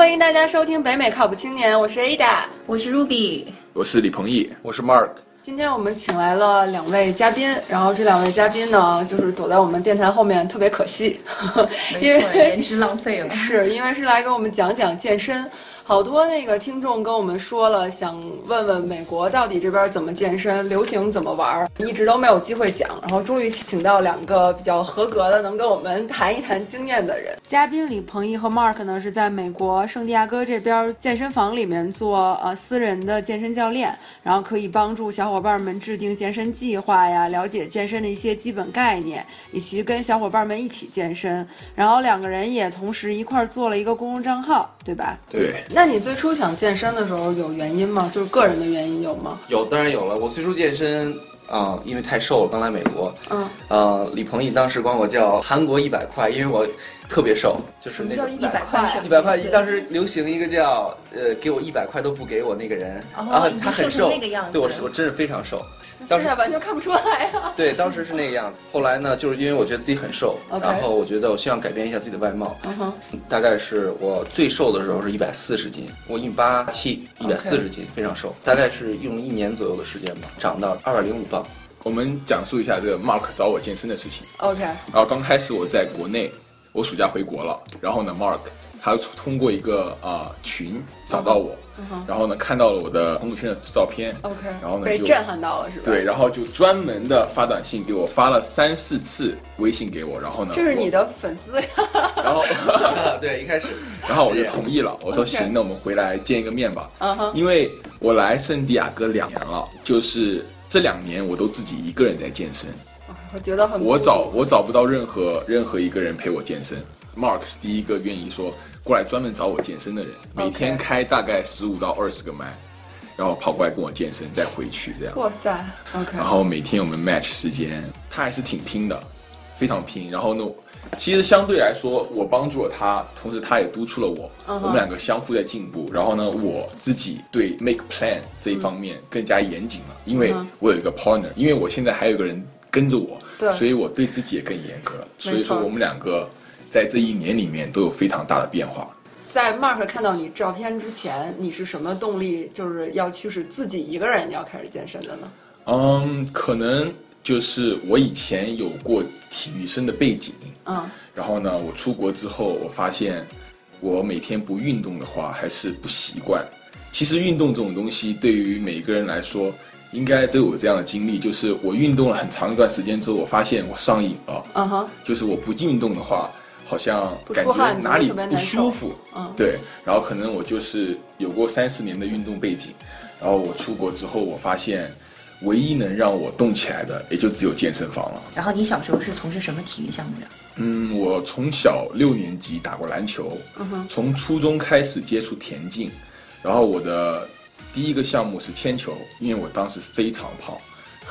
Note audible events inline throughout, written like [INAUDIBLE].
欢迎大家收听北美靠谱青年，我是 Ada，我是 Ruby，我是李鹏毅，我是 Mark。今天我们请来了两位嘉宾，然后这两位嘉宾呢，就是躲在我们电台后面，特别可惜，因为，颜值浪费了，是因为是来给我们讲讲健身。好多那个听众跟我们说了，想问问美国到底这边怎么健身，流行怎么玩，一直都没有机会讲。然后终于请到两个比较合格的，能跟我们谈一谈经验的人。嘉宾李鹏毅和 Mark 呢是在美国圣地亚哥这边健身房里面做呃私人的健身教练，然后可以帮助小伙伴们制定健身计划呀，了解健身的一些基本概念，以及跟小伙伴们一起健身。然后两个人也同时一块做了一个公众账号，对吧？对。那你最初想健身的时候有原因吗？就是个人的原因有吗？有，当然有了。我最初健身啊，因为太瘦了，刚来美国。嗯。呃，李鹏毅当时管我叫“韩国一百块”，因为我特别瘦，就是那一百块。一百块，当时流行一个叫“呃，给我一百块都不给我那个人”，啊，他很瘦，对我是我真是非常瘦。现在完全看不出来啊！[LAUGHS] 对，当时是那个样子。后来呢，就是因为我觉得自己很瘦，然后我觉得我希望改变一下自己的外貌。嗯哼，大概是我最瘦的时候是一百四十斤，我一米八七，一百四十斤，非常瘦。大概是用了一年左右的时间吧，长到二百零五磅。我们讲述一下这个 Mark 找我健身的事情。OK。然后刚开始我在国内，我暑假回国了，然后呢，Mark 他通过一个啊群找到我。然后呢，看到了我的朋友圈的照片，OK，然后呢被震撼到了，是吧？对，然后就专门的发短信给我，发了三四次微信给我，然后呢，这是你的粉丝呀。[LAUGHS] 然后 [LAUGHS] 对，一开始，然后我就同意了，我说行，那我们回来见一个面吧。嗯哼，因为我来圣地亚哥两年了，就是这两年我都自己一个人在健身。我觉得很，我找我找不到任何任何一个人陪我健身。Mark 是第一个愿意说。过来专门找我健身的人，每天开大概十五到二十个麦，然后跑过来跟我健身，再回去这样。哇塞，OK。然后每天我们 match 时间，他还是挺拼的，非常拼。然后呢，其实相对来说，我帮助了他，同时他也督促了我，我们两个相互在进步。然后呢，我自己对 make plan 这一方面更加严谨了，因为我有一个 partner，因为我现在还有一个人跟着我，所以我对自己也更严格。所以说我们两个。在这一年里面都有非常大的变化。在 Mark 看到你照片之前，你是什么动力，就是要驱使自己一个人要开始健身的呢？嗯，可能就是我以前有过体育生的背景，嗯，然后呢，我出国之后，我发现我每天不运动的话还是不习惯。其实运动这种东西，对于每一个人来说，应该都有这样的经历，就是我运动了很长一段时间之后，我发现我上瘾了，嗯哼，就是我不运动的话。好像感觉哪里不舒服，嗯，对，然后可能我就是有过三四年的运动背景，然后我出国之后，我发现唯一能让我动起来的，也就只有健身房了。然后你小时候是从事什么体育项目的？嗯，我从小六年级打过篮球，嗯哼，从初中开始接触田径，然后我的第一个项目是铅球，因为我当时非常胖。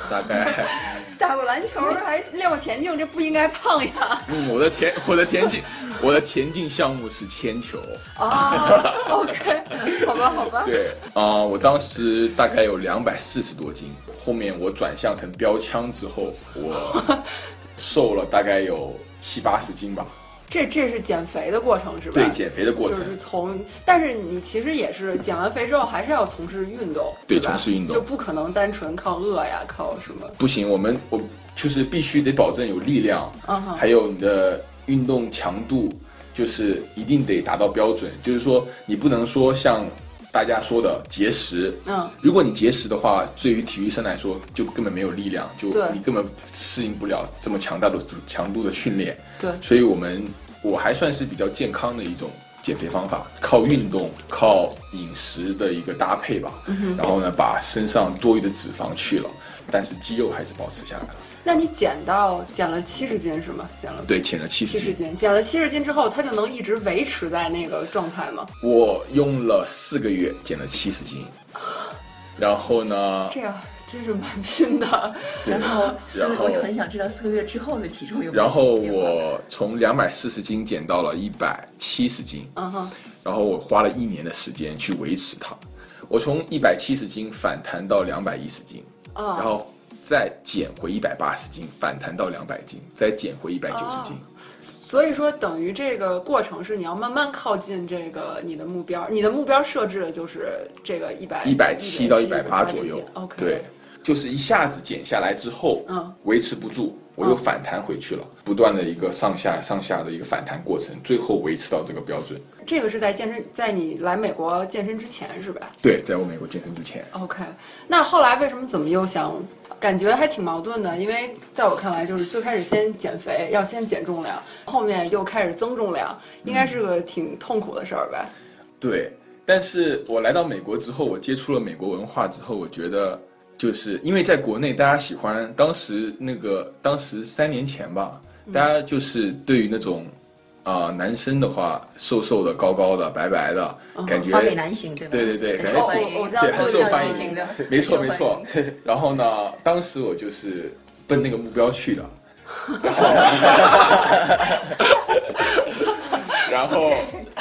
大概 [LAUGHS] 打过篮球，还练过田径，这不应该胖呀。嗯，我的田我的田径我的田径项目是铅球。[LAUGHS] 啊，OK，好吧好吧。对啊，我当时大概有两百四十多斤，后面我转向成标枪之后，我 [LAUGHS] 瘦了大概有七八十斤吧。这这是减肥的过程是吧？对，减肥的过程就是从，但是你其实也是减完肥之后还是要从事运动，对，从事运动就不可能单纯靠饿呀，靠什么？不行，我们我就是必须得保证有力量，嗯，还有你的运动强度，就是一定得达到标准，就是说你不能说像。大家说的节食，嗯，如果你节食的话，对于体育生来说就根本没有力量，就你根本适应不了这么强大的强度的训练。对，所以我们我还算是比较健康的一种减肥方法，靠运动、靠饮食的一个搭配吧。然后呢，把身上多余的脂肪去了，但是肌肉还是保持下来了。那你减到减了七十斤是吗？减了对，减了七十斤。减了七十斤之后，它就能一直维持在那个状态吗？我用了四个月减了七十斤，然后呢？这样真是蛮拼的。然后，然后我很想知道四个月之后的体重有。然后我从两百四十斤减到了一百七十斤。嗯哼。然后我花了一年的时间去维持它。我从一百七十斤反弹到两百一十斤。哦。然后。再减回一百八十斤，反弹到两百斤，再减回一百九十斤。所以说，等于这个过程是你要慢慢靠近这个你的目标，你的目标设置的就是这个一百一百七到一百八左右。OK，对，就是一下子减下来之后，嗯，维持不住，我又反弹回去了，不断的一个上下上下的一个反弹过程，最后维持到这个标准。这个是在健身，在你来美国健身之前是吧？对，在我美国健身之前。OK，那后来为什么怎么又想？感觉还挺矛盾的，因为在我看来，就是最开始先减肥，要先减重量，后面又开始增重量，应该是个挺痛苦的事儿吧？对，但是我来到美国之后，我接触了美国文化之后，我觉得就是因为在国内，大家喜欢当时那个当时三年前吧，大家就是对于那种。啊，男生的话，瘦瘦的、高高的、白白的，感觉花美男型对吧？对对对，感觉对很受欢迎，[LAUGHS] 没错没错。[LAUGHS] 然后呢，当时我就是奔那个目标去的，[LAUGHS] 然后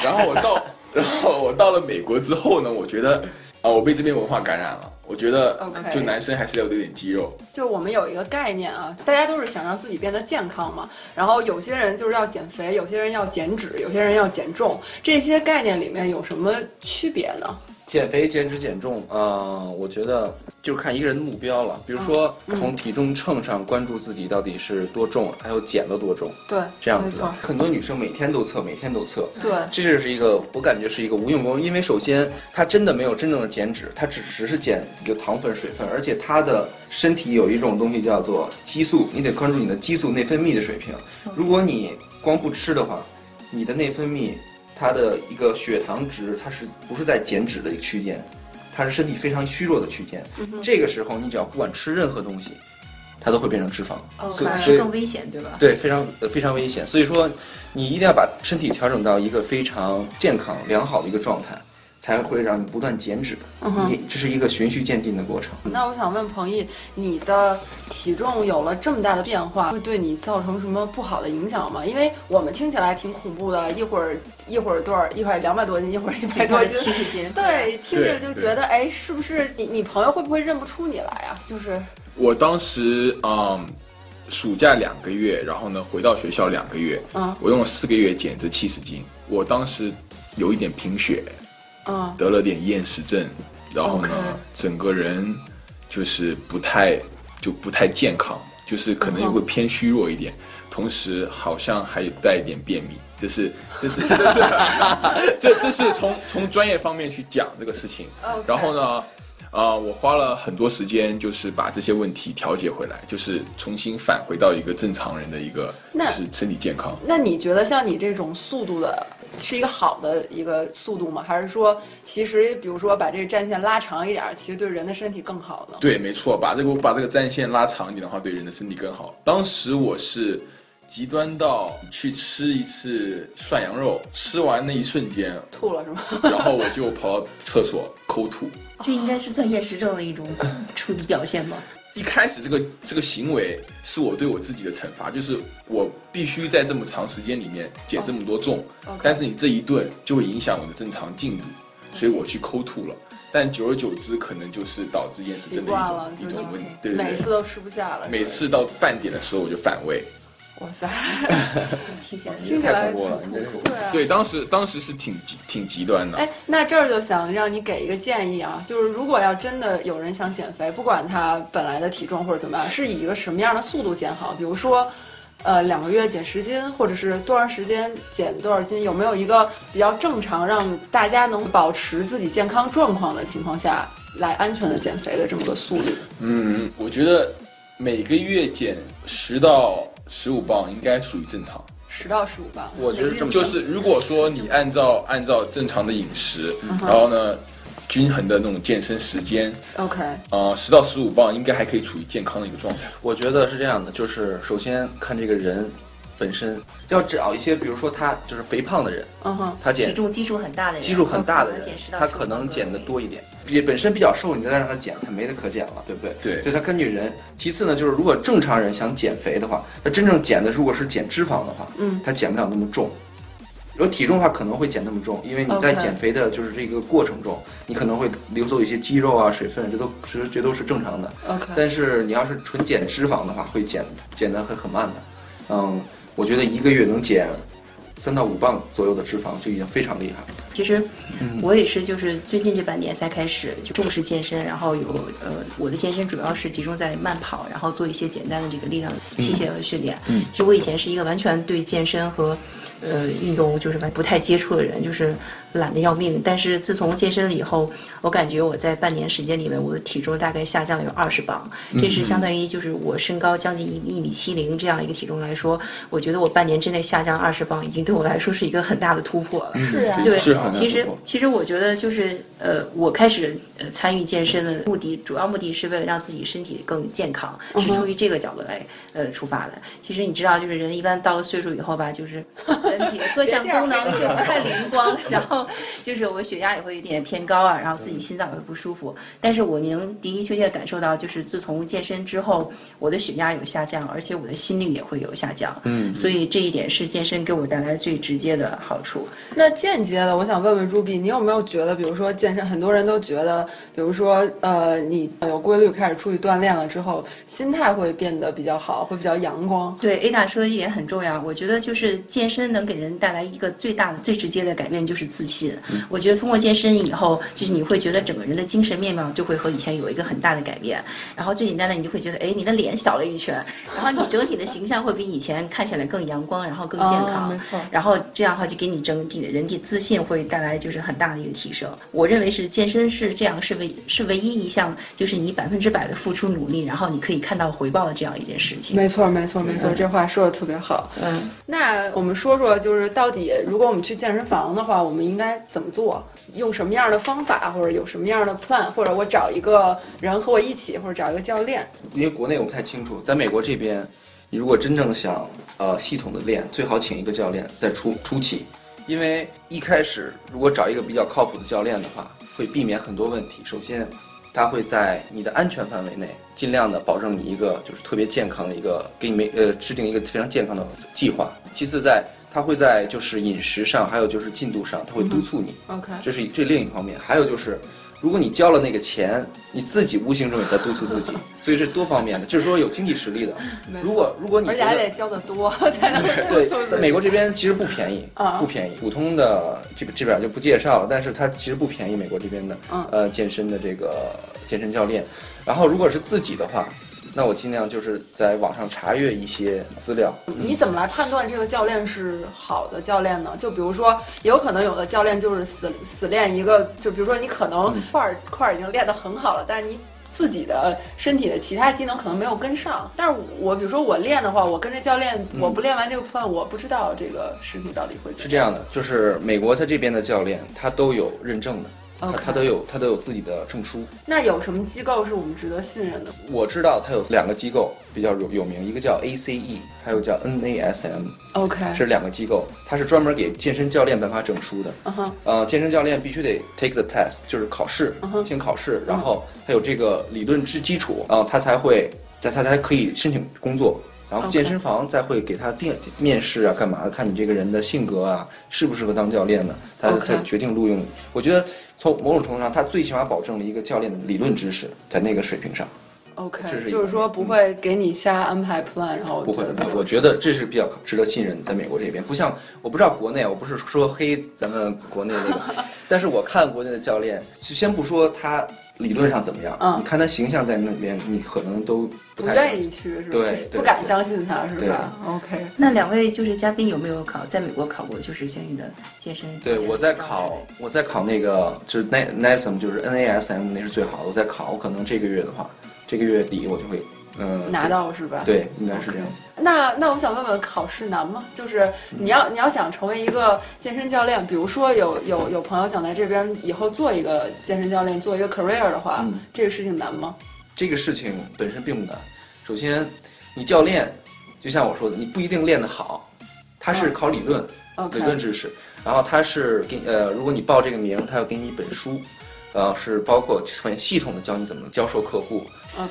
然后我到然后我到了美国之后呢，我觉得。啊，我被这边文化感染了。我觉得，就男生还是要有点肌肉。就是我们有一个概念啊，大家都是想让自己变得健康嘛。然后有些人就是要减肥，有些人要减脂，有些人要减重。这些概念里面有什么区别呢？减肥、减脂、减重，呃，我觉得就是看一个人的目标了。比如说，从体重秤上关注自己到底是多重，还有减了多重。对，这样子。很多女生每天都测，每天都测。对，这就是一个我感觉是一个无用功，因为首先她真的没有真正的减脂，她只只是减一个糖分、水分，而且它的身体有一种东西叫做激素，你得关注你的激素内分泌的水平。如果你光不吃的话，你的内分泌。它的一个血糖值，它是不是在减脂的一个区间？它是身体非常虚弱的区间。这个时候，你只要不管吃任何东西，它都会变成脂肪，所以更危险，对吧？对，非常非常危险。所以说，你一定要把身体调整到一个非常健康、良好的一个状态。才会让你不断减脂，你这是一个循序渐进的过程。那我想问彭毅，你的体重有了这么大的变化，会对你造成什么不好的影响吗？因为我们听起来挺恐怖的，一会儿一会儿多少，一会儿两百多斤，一会儿一百多斤，七十斤。对，听着就觉得，哎，是不是你你朋友会不会认不出你来啊？就是我当时，嗯，暑假两个月，然后呢回到学校两个月，嗯，我用了四个月减这七十斤，我当时有一点贫血。得了点厌食症，然后呢，整个人就是不太就不太健康，就是可能也会偏虚弱一点，同时好像还有带一点便秘，这是这是这是 [LAUGHS] 这这是从从专业方面去讲这个事情。然后呢，啊，我花了很多时间，就是把这些问题调节回来，就是重新返回到一个正常人的一个就是身体健康。那你觉得像你这种速度的？是一个好的一个速度吗？还是说，其实比如说把这个战线拉长一点，其实对人的身体更好呢？对，没错，把这个把这个战线拉长一点的话，对人的身体更好。当时我是极端到去吃一次涮羊肉，吃完那一瞬间吐了是吗？然后我就跑到厕所抠吐。这应该是算厌食症的一种处理表现吗？一开始这个这个行为是我对我自己的惩罚，就是我必须在这么长时间里面减这么多重，但是你这一顿就会影响我的正常进度，所以我去抠吐了。但久而久之，可能就是导致厌食症的一种一种问题，对对对，每次都吃不下了。每次到饭点的时候我就反胃。哇塞，听起来听起来对对，当时当时是挺挺极端的。哎，那这儿就想让你给一个建议啊，就是如果要真的有人想减肥，不管他本来的体重或者怎么样，是以一个什么样的速度减好？比如说，呃，两个月减十斤，或者是多长时间减多少斤？有没有一个比较正常，让大家能保持自己健康状况的情况下来安全的减肥的这么个速度？嗯，我觉得每个月减十到。十五磅应该属于正常，十到十五磅，我觉得这么就是如果说你按照按照正常的饮食，然后呢，均衡的那种健身时间，OK，啊，十到十五磅应该还可以处于健康的一个状态。我觉得是这样的，就是首先看这个人。本身要找一些，比如说他就是肥胖的人，嗯哼，他减体重基数很大的人，基数很大的人，他可能减的多一点。也本身比较瘦，你再让他减，他没得可减了，对不对？对。所以他根据人。其次呢，就是如果正常人想减肥的话，他真正减的如果是减脂肪的话，嗯，他减不了那么重。如果体重的话可能会减那么重，因为你在减肥的就是这个过程中，你可能会流走一些肌肉啊、水分，这都其实这都是正常的。OK，但是你要是纯减脂肪的话，会减减得很很慢的。嗯，我觉得一个月能减三到五磅左右的脂肪就已经非常厉害了。其实我也是，就是最近这半年才开始就重视健身，然后有呃，我的健身主要是集中在慢跑，然后做一些简单的这个力量器械和训练。嗯，其实我以前是一个完全对健身和。呃，运动就是不太接触的人，就是懒得要命。但是自从健身了以后，我感觉我在半年时间里面，我的体重大概下降了有二十磅。这是相当于就是我身高将近一一米七零这样一个体重来说，我觉得我半年之内下降二十磅，已经对我来说是一个很大的突破了。是啊，对，其实其实我觉得就是呃，我开始呃参与健身的目的，主要目的是为了让自己身体更健康，是出于这个角度来呃出发的。其实你知道，就是人一般到了岁数以后吧，就是。[LAUGHS] 人体的各项功能就不太灵光，[LAUGHS] 然后就是我血压也会有点偏高啊，然后自己心脏也会不舒服。但是我能的的确确感受到，就是自从健身之后，我的血压有下降，而且我的心率也会有下降。嗯，所以这一点是健身给我带来最直接的好处。那间接的，我想问问 Ruby，你有没有觉得，比如说健身，很多人都觉得，比如说呃，你有规律开始出去锻炼了之后，心态会变得比较好，会比较阳光。对，A 大说的一点很重要，我觉得就是健身能给人带来一个最大的、最直接的改变，就是自信。我觉得通过健身以后，就是你会觉得整个人的精神面貌就会和以前有一个很大的改变。然后最简单的，你就会觉得，哎，你的脸小了一圈，然后你整体的形象会比以前看起来更阳光，然后更健康。没错。然后这样的话，就给你整体的人体自信会带来就是很大的一个提升。我认为是健身是这样，是唯是唯一一项，就是你百分之百的付出努力，然后你可以看到回报的这样一件事情。没错，没错，没错，这话说的特别好。嗯，那我们说说，就是到底。如果我们去健身房的话，我们应该怎么做？用什么样的方法，或者有什么样的 plan，或者我找一个人和我一起，或者找一个教练？因为国内我不太清楚，在美国这边，你如果真正想呃系统的练，最好请一个教练在初初期，因为一开始如果找一个比较靠谱的教练的话，会避免很多问题。首先，他会在你的安全范围内，尽量的保证你一个就是特别健康的一个，给你们呃制定一个非常健康的计划。其次在他会在就是饮食上，还有就是进度上，他会督促你。OK，这是这另一方面。还有就是，如果你交了那个钱，你自己无形中也在督促自己，[LAUGHS] 所以是多方面的。就是说有经济实力的。如果如果你而且还得交的多 [LAUGHS] 才能对，在美国这边其实不便宜，不便宜。普通的这个这边就不介绍了，但是它其实不便宜。美国这边的呃健身的这个健身教练，然后如果是自己的话。那我尽量就是在网上查阅一些资料。你怎么来判断这个教练是好的教练呢？就比如说，也有可能有的教练就是死死练一个，就比如说你可能块儿块儿已经练得很好了，但是你自己的身体的其他机能可能没有跟上。但是我比如说我练的话，我跟着教练，我不练完这个 plan，我不知道这个身体到底会。是这样的，就是美国他这边的教练他都有认证的。他他都有他都有自己的证书。那有什么机构是我们值得信任的？我知道他有两个机构比较有有名，一个叫 ACE，还有叫 NASM。OK，是两个机构，它是专门给健身教练颁发证书的。嗯哼，呃，健身教练必须得 take the test，就是考试，先考试，然后他有这个理论之基础，然后他才会，他他才可以申请工作。然后健身房再会给他面面试啊，干嘛的？看你这个人的性格啊，适不适合当教练呢？他才决定录用你。我觉得。从某种程度上，他最起码保证了一个教练的理论知识在那个水平上。OK，就是说不会给你瞎安排 plan，然后不会。我觉得这是比较值得信任，在美国这边，不像我不知道国内，我不是说黑咱们国内那个，[LAUGHS] 但是我看国内的教练，就先不说他。理论上怎么样？嗯，你看他形象在那边，你可能都不太愿意去，是吧？对，不敢相信他，是吧？OK。那两位就是嘉宾有没有考在美国考过，就是相应的健身？对，我在考，我在考那个就是 NASM，就是 NASM，那是最好的。我在考，我可能这个月的话，这个月底我就会。嗯，拿到是吧？对，应该是这样子。那那我想问问，考试难吗？就是你要你要想成为一个健身教练，比如说有有有朋友想在这边以后做一个健身教练，做一个 career 的话，这个事情难吗？这个事情本身并不难。首先，你教练就像我说的，你不一定练得好，他是考理论，理论知识。然后他是给呃，如果你报这个名，他要给你一本书，呃，是包括很系统的教你怎么教授客户。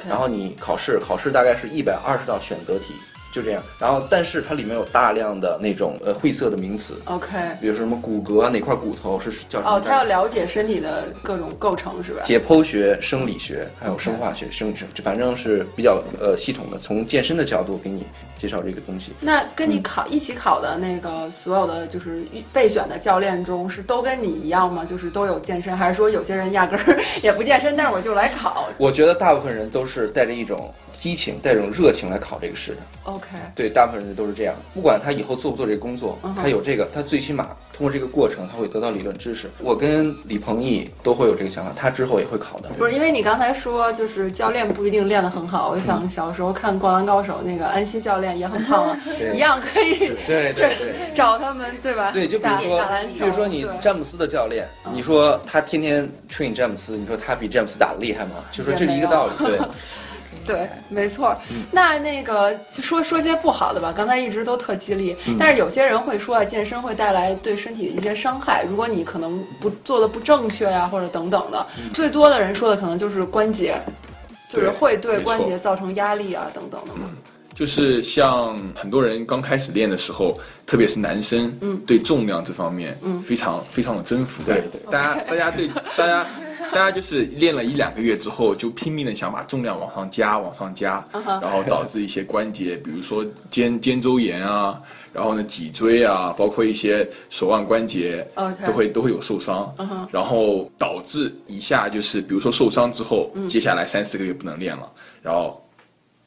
然后你考试，考试大概是一百二十道选择题，就这样。然后，但是它里面有大量的那种呃晦涩的名词。OK，比如说什么骨骼啊，哪块骨头是叫什么？哦，他要了解身体的各种构成是吧？解剖学、生理学还有生化学、生生，就反正是比较呃系统的，从健身的角度给你介绍这个东西。那跟你考一起考的那个所有的就是备选的教练中，是都跟你一样吗？就是都有健身，还是说有些人压根儿 [LAUGHS] 也不健身，但是我就来考？我觉得大部分人都是带着一种激情、带着种热情来考这个试的。OK，对，大部分人都是这样。不管他以后做不做这个工作，他有这个，他最起码通过这个过程，他会得到理论知识。我跟李鹏毅都会有这个想法，他之后也会考的。不是因为你刚才说，就是教练不一定练得很好。我想小时候看《灌篮高手》，那个安西教练也很胖啊，[LAUGHS] 一样可以对对对找他们，对吧？对，就比如说，比如说你詹姆斯的教练，你说他天天 train 詹姆斯，你说他比詹姆斯打的厉害吗？就说这是一个道理，对。[LAUGHS] 对，没错。那那个说说些不好的吧，刚才一直都特激励，但是有些人会说啊，健身会带来对身体的一些伤害。如果你可能不做的不正确呀，或者等等的，最多的人说的可能就是关节，就是会对关节造成压力啊，等等的嘛。就是像很多人刚开始练的时候，特别是男生，嗯，对重量这方面，嗯，非常非常的征服。对对，大家大家对大家。[LAUGHS] 大家就是练了一两个月之后，就拼命的想把重量往上加，往上加，然后导致一些关节，比如说肩肩周炎啊，然后呢脊椎啊，包括一些手腕关节，都会都会有受伤，然后导致一下就是，比如说受伤之后，接下来三四个月不能练了，然后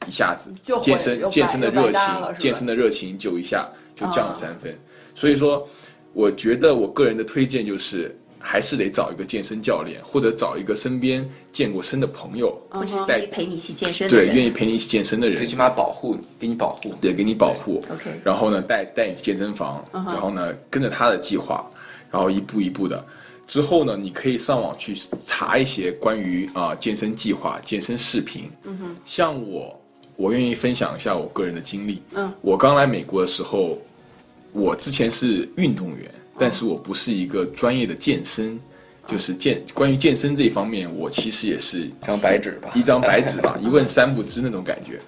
一下子健身健身的热情，健身的热情就一下就降了三分。所以说，我觉得我个人的推荐就是。还是得找一个健身教练，或者找一个身边健过身的朋友，或者带陪你一起健身的人。对，愿意陪你一起健身的人，最起码保护你，给你保护，对，给你保护。OK。然后呢，带带你去健身房，然后呢，跟着他的计划，然后一步一步的。之后呢，你可以上网去查一些关于啊健身计划、健身视频。嗯哼。像我，我愿意分享一下我个人的经历。嗯。我刚来美国的时候，我之前是运动员。但是我不是一个专业的健身，就是健关于健身这一方面，我其实也是一张白纸吧，一张白纸吧，[LAUGHS] 一问三不知那种感觉。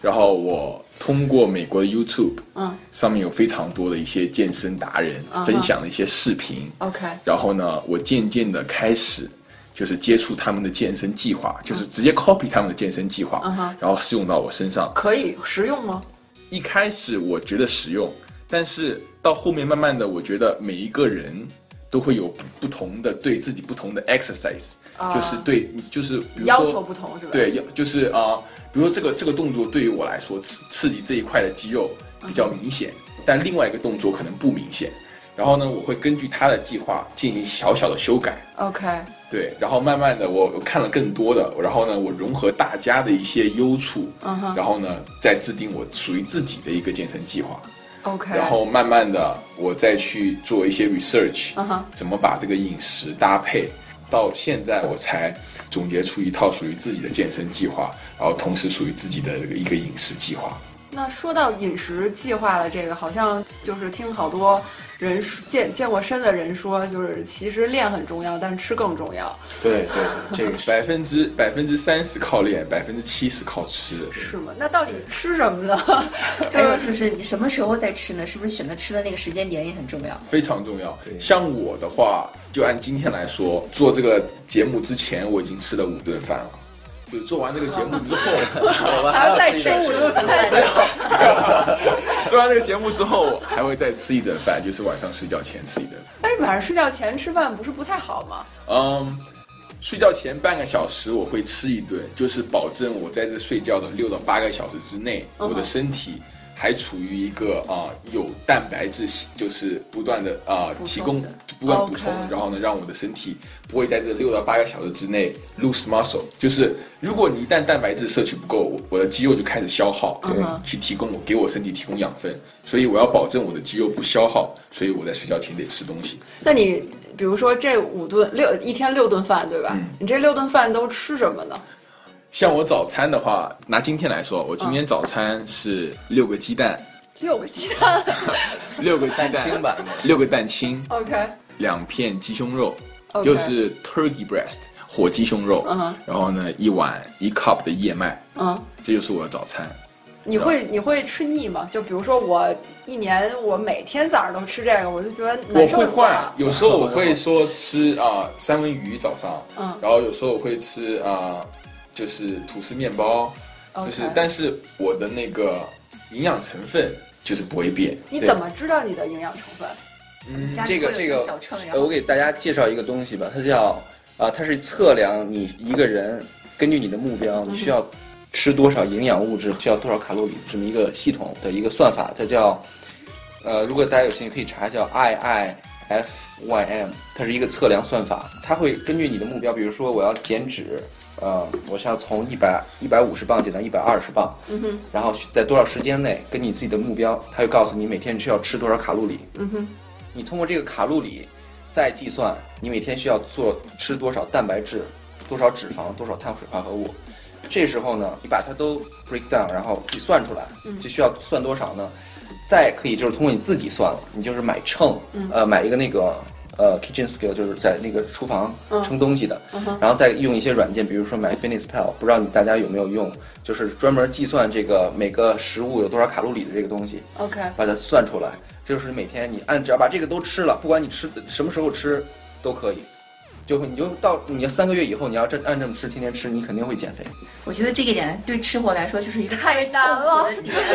然后我通过美国的 YouTube，嗯，上面有非常多的一些健身达人分享的一些视频，OK。然后呢，我渐渐的开始就是接触他们的健身计划，就是直接 copy 他们的健身计划，然后适用到我身上。可以实用吗？一开始我觉得实用，但是。到后面慢慢的，我觉得每一个人都会有不同的对自己不同的 exercise，就是对，就是要求不同是吧？对，要就是啊，比如说这个这个动作对于我来说刺刺激这一块的肌肉比较明显，但另外一个动作可能不明显。然后呢，我会根据他的计划进行小小的修改。OK。对，然后慢慢的我看了更多的，然后呢，我融合大家的一些优处，然后呢，再制定我属于自己的一个健身计划。OK，然后慢慢的，我再去做一些 research，怎么把这个饮食搭配，到现在我才总结出一套属于自己的健身计划，然后同时属于自己的一个饮食计划。那说到饮食计划了这个，好像就是听好多。人健健过身的人说，就是其实练很重要，但是吃更重要。对对，这个百分之百分之三十靠练，百分之七十靠吃。是吗？那到底吃什么呢？还有就是你什么时候在吃呢？是不是选择吃的那个时间点也很重要？非常重要。像我的话，就按今天来说，做这个节目之前，我已经吃了五顿饭了。就做完这个节目之后，[LAUGHS] 还要再吃五顿饭。做完这个节目之后，还会再吃一顿饭，就是晚上睡觉前吃一顿。哎，晚上睡觉前吃饭不是不太好吗？嗯，睡觉前半个小时我会吃一顿，就是保证我在这睡觉的六到八个小时之内，我的身体。还处于一个啊有蛋白质，就是不断的啊提供，不断补充，然后呢让我的身体不会在这六到八个小时之内 lose muscle。就是如果你一旦蛋白质摄取不够，我的肌肉就开始消耗，对去提供我给我身体提供养分，所以我要保证我的肌肉不消耗，所以我在睡觉前得吃东西。那你比如说这五顿六一天六顿饭对吧？你这六顿饭都吃什么呢？像我早餐的话，拿今天来说，我今天早餐是六个鸡蛋，[LAUGHS] 六个鸡蛋，六个鸡蛋，六个蛋清，OK，两片鸡胸肉，就是 turkey breast 火鸡胸肉，然后呢一碗一 cup 的燕麦，嗯，这就是我的早餐。你会你会吃腻吗？就比如说我一年我每天早上都吃这个，我就觉得我会换，有时候我会说吃啊三文鱼早上，嗯，然后有时候我会吃啊就是吐司面包，就是但是我的那个营养成分就是不会变。你怎么知道你的营养成分？嗯，这个这个，我给大家介绍一个东西吧，它叫啊，它是测量你一个人根据你的目标，你需要。吃多少营养物质需要多少卡路里？这么一个系统的一个算法，它叫，呃，如果大家有兴趣可以查，叫 I I F Y M，它是一个测量算法，它会根据你的目标，比如说我要减脂，呃，我是要从一百一百五十磅减到一百二十磅，嗯哼，然后在多少时间内，根据你自己的目标，它会告诉你每天需要吃多少卡路里，嗯哼，你通过这个卡路里再计算你每天需要做吃多少蛋白质，多少脂肪，多少碳水化合物。这时候呢，你把它都 break down，然后计算出来，就需要算多少呢？再可以就是通过你自己算了，你就是买秤，呃，买一个那个呃 kitchen skill，就是在那个厨房称东西的，然后再用一些软件，比如说买 Fitness Pal，不知道你大家有没有用，就是专门计算这个每个食物有多少卡路里的这个东西，OK，把它算出来，这就是每天你按只要把这个都吃了，不管你吃什么时候吃都可以。就你就到你要三个月以后，你要这按这么吃，天天吃，你肯定会减肥。我觉得这个点对吃货来说就是一个太难了。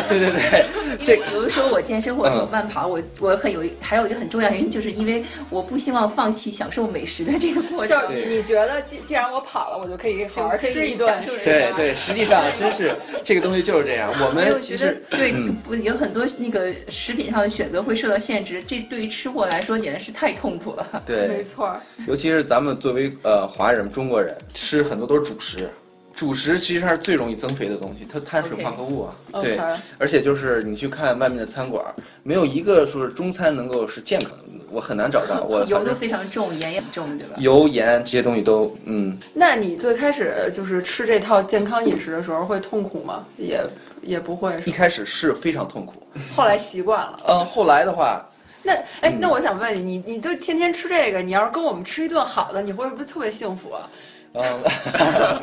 对 [LAUGHS] 对对，这 [LAUGHS] 比如说我健身或者我慢跑，我我很有还有一个很重要原因，就是因为我不希望放弃享受美食的这个过程。就你你觉得既既然我跑了，我就可以好好吃一顿。对对，实际上真是这个东西就是这样。我们其实对有很多那个食品上的选择会受到限制，这对于吃货来说简直是太痛苦了。对，没错，尤其是咱们。作为呃华人中国人，吃很多都是主食，主食其实是最容易增肥的东西，它碳水化合物啊，对，而且就是你去看外面的餐馆，没有一个说是中餐能够是健康的，我很难找到。我 [LAUGHS] 油都非常重，盐也很重，对吧？油盐这些东西都嗯。那你最开始就是吃这套健康饮食的时候会痛苦吗？也也不会。一开始是非常痛苦，后来习惯了。嗯，后来的话。那哎，那我想问你，你你就天天吃这个，你要是跟我们吃一顿好的，你会不会特别幸福啊？嗯，[LAUGHS]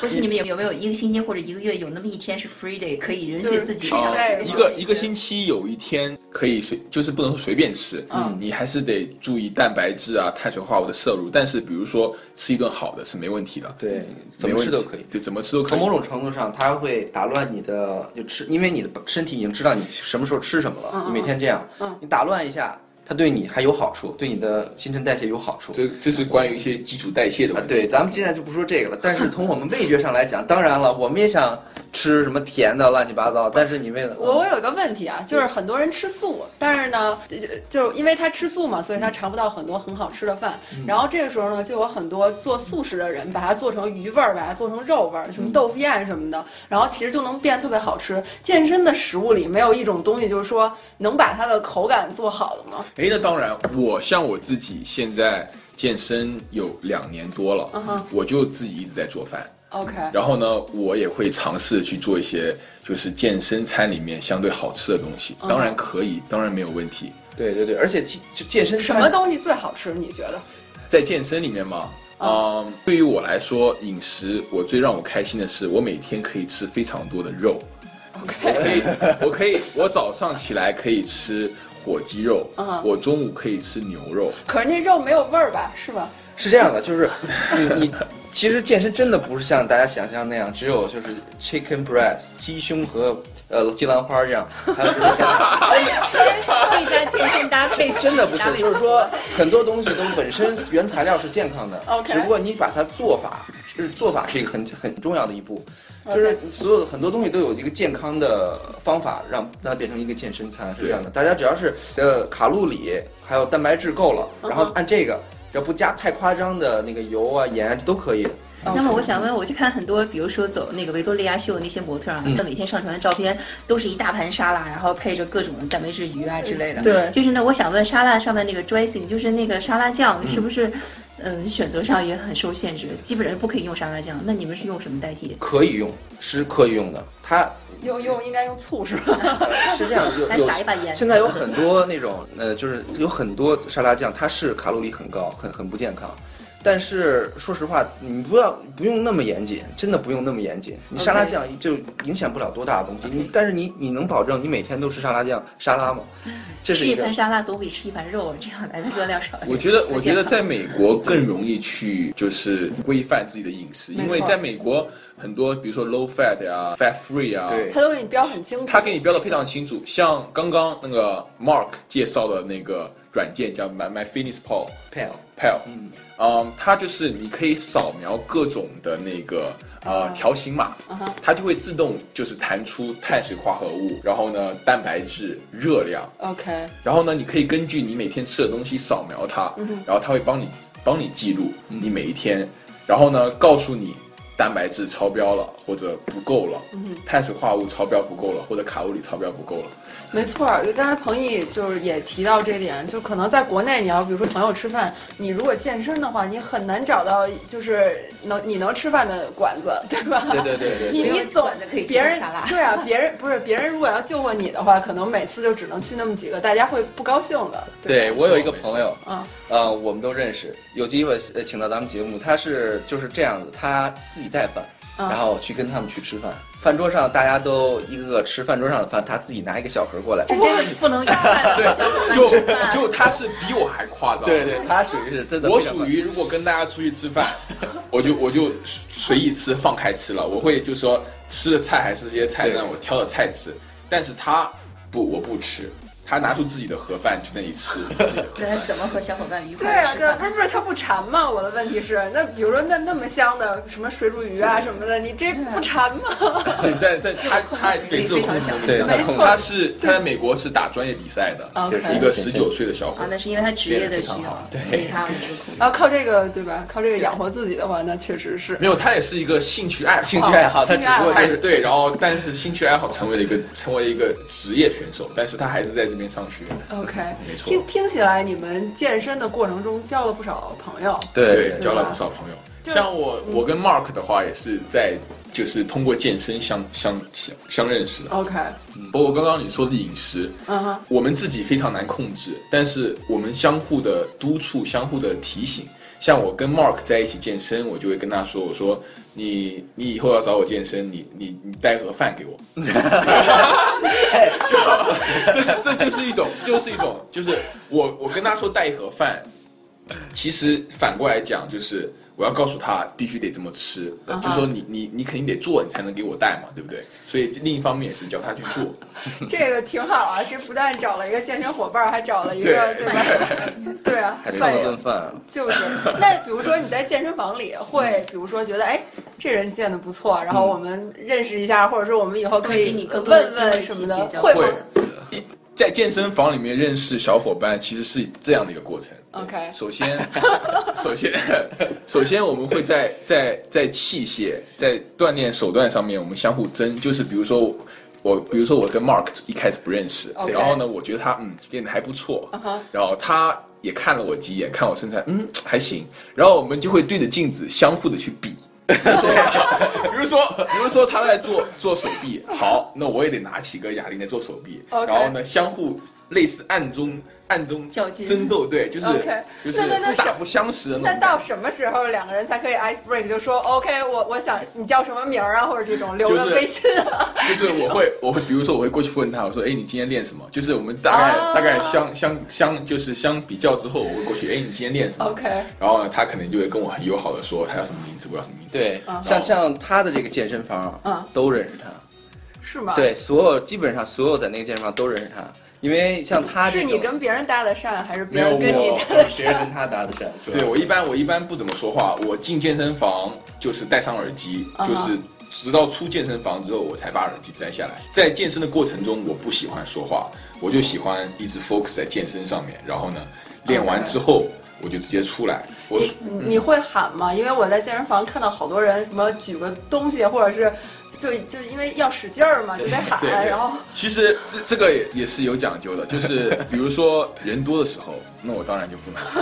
不是你们有有没有一个星期或者一个月有那么一天是 free day，可以允许自己吃一个一个星期有一天可以随，就是不能随便吃，嗯，你还是得注意蛋白质啊、碳水化合物的摄入。但是比如说吃一顿好的是没问题的，对，怎么吃都可以，对，怎么吃都可以。从某种程度上，它会打乱你的就吃，因为你的身体已经知道你什么时候吃什么了，你每天这样，嗯，你打乱一下。它对你还有好处，对你的新陈代谢有好处。这这是关于一些基础代谢的问题。对，咱们现在就不说这个了。但是从我们味觉上来讲，当然了，我们也想。吃什么甜的乱七八糟，[LAUGHS] 但是你为了我，我有一个问题啊，就是很多人吃素，但是呢，就因为他吃素嘛，所以他尝不到很多很好吃的饭。然后这个时候呢，就有很多做素食的人把它做成鱼味儿，把它做成肉味儿，什么豆腐宴什么的，然后其实就能变得特别好吃。健身的食物里没有一种东西，就是说能把它的口感做好的吗？哎，那当然，我像我自己现在健身有两年多了，我就自己一直在做饭。OK，然后呢，我也会尝试去做一些就是健身餐里面相对好吃的东西，当然可以，当然没有问题。对对对，而且就健身什么东西最好吃？你觉得？在健身里面吗？嗯，对于我来说，饮食我最让我开心的是，我每天可以吃非常多的肉。OK，我可以，我可以，我早上起来可以吃火鸡肉，我中午可以吃牛肉。可是那肉没有味儿吧？是吧？是这样的，就是 [LAUGHS] 你你其实健身真的不是像大家想象那样，只有就是 chicken breast 鸡胸和呃鸡兰花这样，还有最佳健身搭配真的不是，就是说很多东西都本身原材料是健康的，只不过你把它做法，就是做法是一个很很重要的一步，就是所有的很多东西都有一个健康的方法，让它变成一个健身餐是这样的。大家只要是呃卡路里还有蛋白质够了，然后按这个。只要不加太夸张的那个油啊盐这都可以。那么我想问，我就看很多，比如说走那个维多利亚秀的那些模特啊，他每天上传的照片都是一大盘沙拉，然后配着各种蛋白质鱼啊之类的。对。就是那，我想问，沙拉上面那个 dressing，就是那个沙拉酱，是不是嗯选择上也很受限制？基本上不可以用沙拉酱。那你们是用什么代替？可以用，是可以用的。它。用用应该用醋是吧？[LAUGHS] 是这样，有有撒一把盐。现在有很多那种呃，就是有很多沙拉酱，它是卡路里很高，很很不健康。但是说实话，你不要不用那么严谨，真的不用那么严谨。你沙拉酱就影响不了多大的东西，你但是你你能保证你每天都吃沙拉酱沙拉吗？[LAUGHS] 这是吃一盘沙拉总比吃一盘肉这样来的热量少。我觉得我觉得在美国更容易去就是规范自己的饮食，因为在美国很多比如说 low fat 呀，fat free 啊，他都给你标很清楚，他给你标的非常清楚。像刚刚那个 Mark 介绍的那个。软件叫 My My Fitness Pal，Pal，Pal，嗯，嗯，它就是你可以扫描各种的那个呃条形码，它就会自动就是弹出碳水化合物，然后呢蛋白质、热量，OK，然后呢你可以根据你每天吃的东西扫描它，然后它会帮你帮你记录你每一天，然后呢告诉你蛋白质超标了或者不够了，嗯碳水化合物超标不够了或者卡路里超标不够了。没错，就刚才彭毅就是也提到这点，就可能在国内，你要比如说朋友吃饭，你如果健身的话，你很难找到就是能你能吃饭的馆子，对吧？对对对对。[LAUGHS] 你你总别人对啊，别人不是别人如果要救过你的话，可能每次就只能去那么几个，大家会不高兴的。对我有一个朋友，啊，呃，我们都认识，有机会呃请到咱们节目，他是就是这样子，他自己带饭，然后去跟他们去吃饭。饭桌上大家都一个个吃饭桌上的饭，他自己拿一个小盒过来。这真的不能要饭。[LAUGHS] 对，就就他是比我还夸张。对对，他属于是真的。我属于如果跟大家出去吃饭，[LAUGHS] 我就我就随意吃，放开吃了。我会就说吃的菜还是这些菜，让我挑着菜吃。但是他不，我不吃。他拿出自己的盒饭去那里吃，[LAUGHS] 对，他怎么和小伙伴愉快对啊，对，不是不是他不馋吗？我的问题是，那比如说那那么香的什么水煮鱼啊什么的，你这不馋吗？对，但但他他给自控制，对，他是他在美国是打专业比赛的，一个十九岁的小伙，那是因为他职业的需要，对，他要靠这个对吧？靠这个养活自己的话，那确实是。没有，他也是一个兴趣爱好，兴趣爱好，他只不过是对，然后但是兴趣爱好成为了一个成为一个职业选手，但是他还是在这边。上学，OK，没错。听听起来，你们健身的过程中交了不少朋友，对，交了不少朋友。像我，我跟 Mark 的话，也是在就是通过健身相相相相认识的。OK，包括刚刚你说的饮食，嗯哼，我们自己非常难控制，但是我们相互的督促，相互的提醒。像我跟 Mark 在一起健身，我就会跟他说：“我说你你以后要找我健身，你你你带盒饭给我。[LAUGHS] ”这是这就是一种，就是一种，就是我我跟他说带一盒饭，其实反过来讲就是。我要告诉他必须得这么吃，就说你你你肯定得做，你才能给我带嘛，对不对？所以另一方面也是教他去做。[LAUGHS] 这个挺好啊，这不但找了一个健身伙伴，还找了一个对吧？[LAUGHS] 对啊，还做了顿饭。就是，那比如说你在健身房里会，比如说觉得哎，这人健的不错，然后我们认识一下，或者说我们以后可以问问什么的，会会。在健身房里面认识小伙伴，其实是这样的一个过程。OK，首先，首先，[LAUGHS] 首先，[LAUGHS] 我们会在在在器械在锻炼手段上面，我们相互争。就是比如说，我比如说我跟 Mark 一开始不认识，然后呢，我觉得他嗯练的还不错，然后他也看了我几眼，看我身材嗯还行，然后我们就会对着镜子相互的去比。[LAUGHS] 比如说，比如说他在做做手臂，好，那我也得拿起个哑铃来做手臂，然后呢，相互类似暗中。暗中较劲、争斗，对，就是就是大不相识的那到什么时候两个人才可以 ice break？就说 OK，我我想你叫什么名儿啊，或者这种留个微信啊。就是我会我会，比如说我会过去问他，我说哎，你今天练什么？就是我们大概大概相相相就是相比较之后，我会过去，哎，你今天练什么？OK。然后呢，他可能就会跟我很友好的说，他叫什么名字，我叫什么名字。对，像像他的这个健身房，嗯，都认识他，是吗？对，所有基本上所有在那个健身房都认识他。因为像他，是你跟别人搭的讪，还是别人跟你搭的讪？别人跟他搭的讪。[LAUGHS] 对我一般我一般不怎么说话，我进健身房就是戴上耳机，就是直到出健身房之后我才把耳机摘下来。在健身的过程中，我不喜欢说话，我就喜欢一直 focus 在健身上面。然后呢，练完之后我就直接出来。我你会喊吗？因为我在健身房看到好多人什么举个东西，或者是。就就因为要使劲儿嘛，就得喊，然后其实这这个也也是有讲究的，就是 [LAUGHS] 比如说人多的时候，那我当然就不能。[LAUGHS]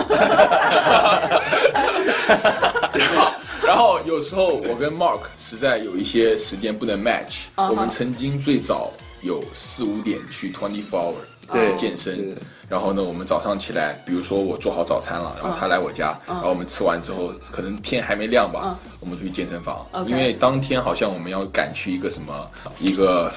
然后有时候我跟 Mark 实在有一些时间不能 match，我们曾经最早有四五点去 twenty four hour。去健身。然后呢，我们早上起来，比如说我做好早餐了，然后他来我家，然后我们吃完之后，可能天还没亮吧，我们就去健身房，因为当天好像我们要赶去一个什么一个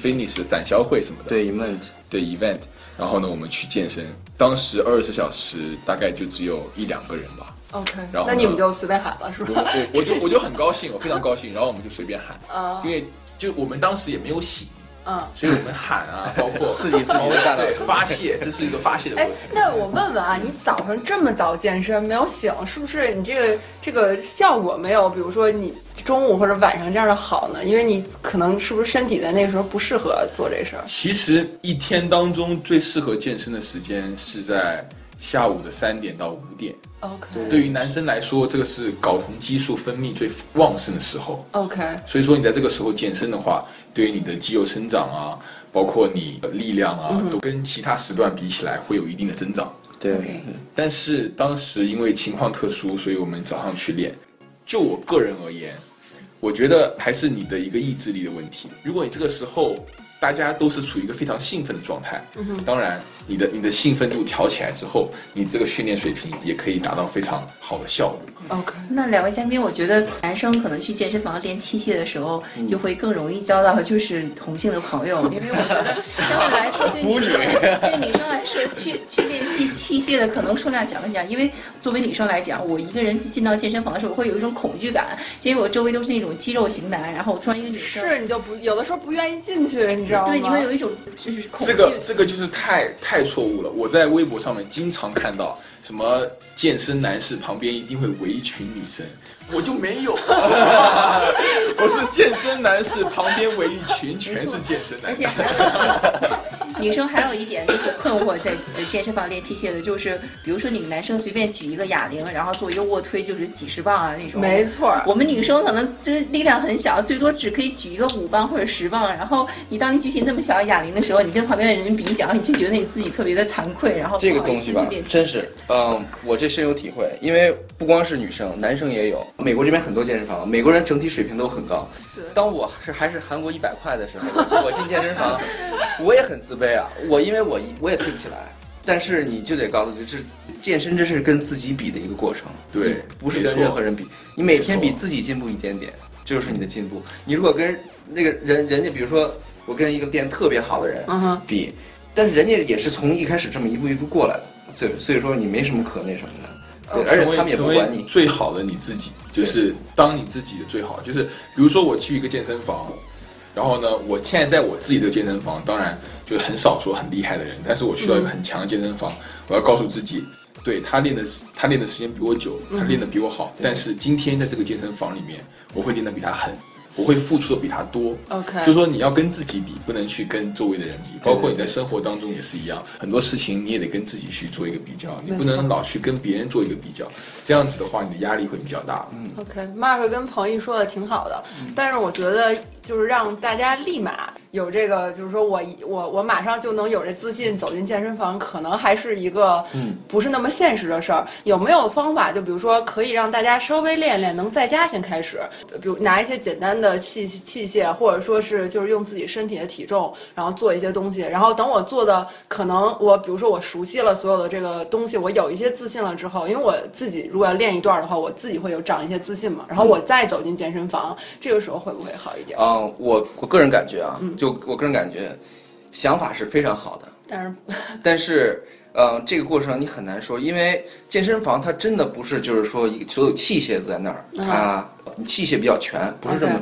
fitness 的展销会什么的，对 event，对 event，然后呢，我们去健身，当时二十四小时大概就只有一两个人吧，OK，然后那你们就随便喊了是吧？我我就我就很高兴，我非常高兴，然后我们就随便喊，因为就我们当时也没有醒。嗯，所以我们喊啊，[LAUGHS] 包括刺激自己的大脑，发泄，这是一个发泄的过程。那我问问啊，你早上这么早健身没有醒，是不是你这个这个效果没有？比如说你中午或者晚上这样的好呢？因为你可能是不是身体在那个时候不适合做这事儿？其实一天当中最适合健身的时间是在下午的三点到五点。OK，对于男生来说，这个是睾酮激素分泌最旺盛的时候。OK，所以说你在这个时候健身的话，对于你的肌肉生长啊，包括你的力量啊，都跟其他时段比起来会有一定的增长。对，但是当时因为情况特殊，所以我们早上去练。就我个人而言，我觉得还是你的一个意志力的问题。如果你这个时候。大家都是处于一个非常兴奋的状态，当然，你的你的兴奋度调起来之后，你这个训练水平也可以达到非常好的效果。OK，那两位嘉宾，我觉得男生可能去健身房练器械的时候，就会更容易交到就是同性的朋友，因为我觉得相对来说对女生对女生来说去去练器器械的可能数量讲一讲。因为作为女生来讲，我一个人进到健身房的时候会有一种恐惧感，因为我周围都是那种肌肉型男，然后我突然一个女生是你就不有的时候不愿意进去，你知道吗？对，你会有一种就是恐惧。这个这个就是太太错误了。我在微博上面经常看到。什么健身男士旁边一定会围一群女生，我就没有。[LAUGHS] 我是健身男士旁边围一群全是健身男士。[LAUGHS] 女生还有一点就是困惑，在健身房练器械的，就是比如说你们男生随便举一个哑铃，然后做一个卧推，就是几十磅啊那种。没错。我们女生可能就是力量很小，最多只可以举一个五磅或者十磅。然后你当你举起那么小哑铃的时候，你跟旁边的人比较，你就觉得你自己特别的惭愧。然后这个东西吧，真是，嗯，我这深有体会，因为不光是女生，男生也有。美国这边很多健身房，美国人整体水平都很高。当我是还是韩国一百块的时候，[LAUGHS] 我进健身房，我也很自卑啊。我因为我我也推不起来，但是你就得告诉，这健身这是跟自己比的一个过程，对，不是跟任何人比。你每天比自己进步一点点，这就是你的进步。你如果跟那个人人家，比如说我跟一个练特别好的人比，但是人家也是从一开始这么一步一步过来的，所以所以说你没什么可那什么的。对，而且他们也不管你最好的你自己。就是当你自己的最好，就是比如说我去一个健身房，然后呢，我现在在我自己的健身房，当然就很少说很厉害的人，但是我去到一个很强的健身房，我要告诉自己，对他练的他练的时间比我久，他练的比我好，但是今天在这个健身房里面，我会练的比他狠。我会付出的比他多，OK，就说你要跟自己比，不能去跟周围的人比，包括你在生活当中也是一样，很多事情你也得跟自己去做一个比较，你不能老去跟别人做一个比较，这样子的话你的压力会比较大。嗯，OK，Mark 跟彭毅说的挺好的，但是我觉得就是让大家立马。有这个，就是说我我我马上就能有这自信走进健身房，可能还是一个嗯不是那么现实的事儿。有没有方法？就比如说可以让大家稍微练练，能在家先开始，比如拿一些简单的器器械，或者说是就是用自己身体的体重，然后做一些东西。然后等我做的可能我比如说我熟悉了所有的这个东西，我有一些自信了之后，因为我自己如果要练一段的话，我自己会有长一些自信嘛。然后我再走进健身房，这个时候会不会好一点？嗯，我我个人感觉啊，嗯。就我个人感觉，想法是非常好的，但是，但是，呃，这个过程你很难说，因为健身房它真的不是就是说所有器械都在那儿，它器械比较全，不是这么，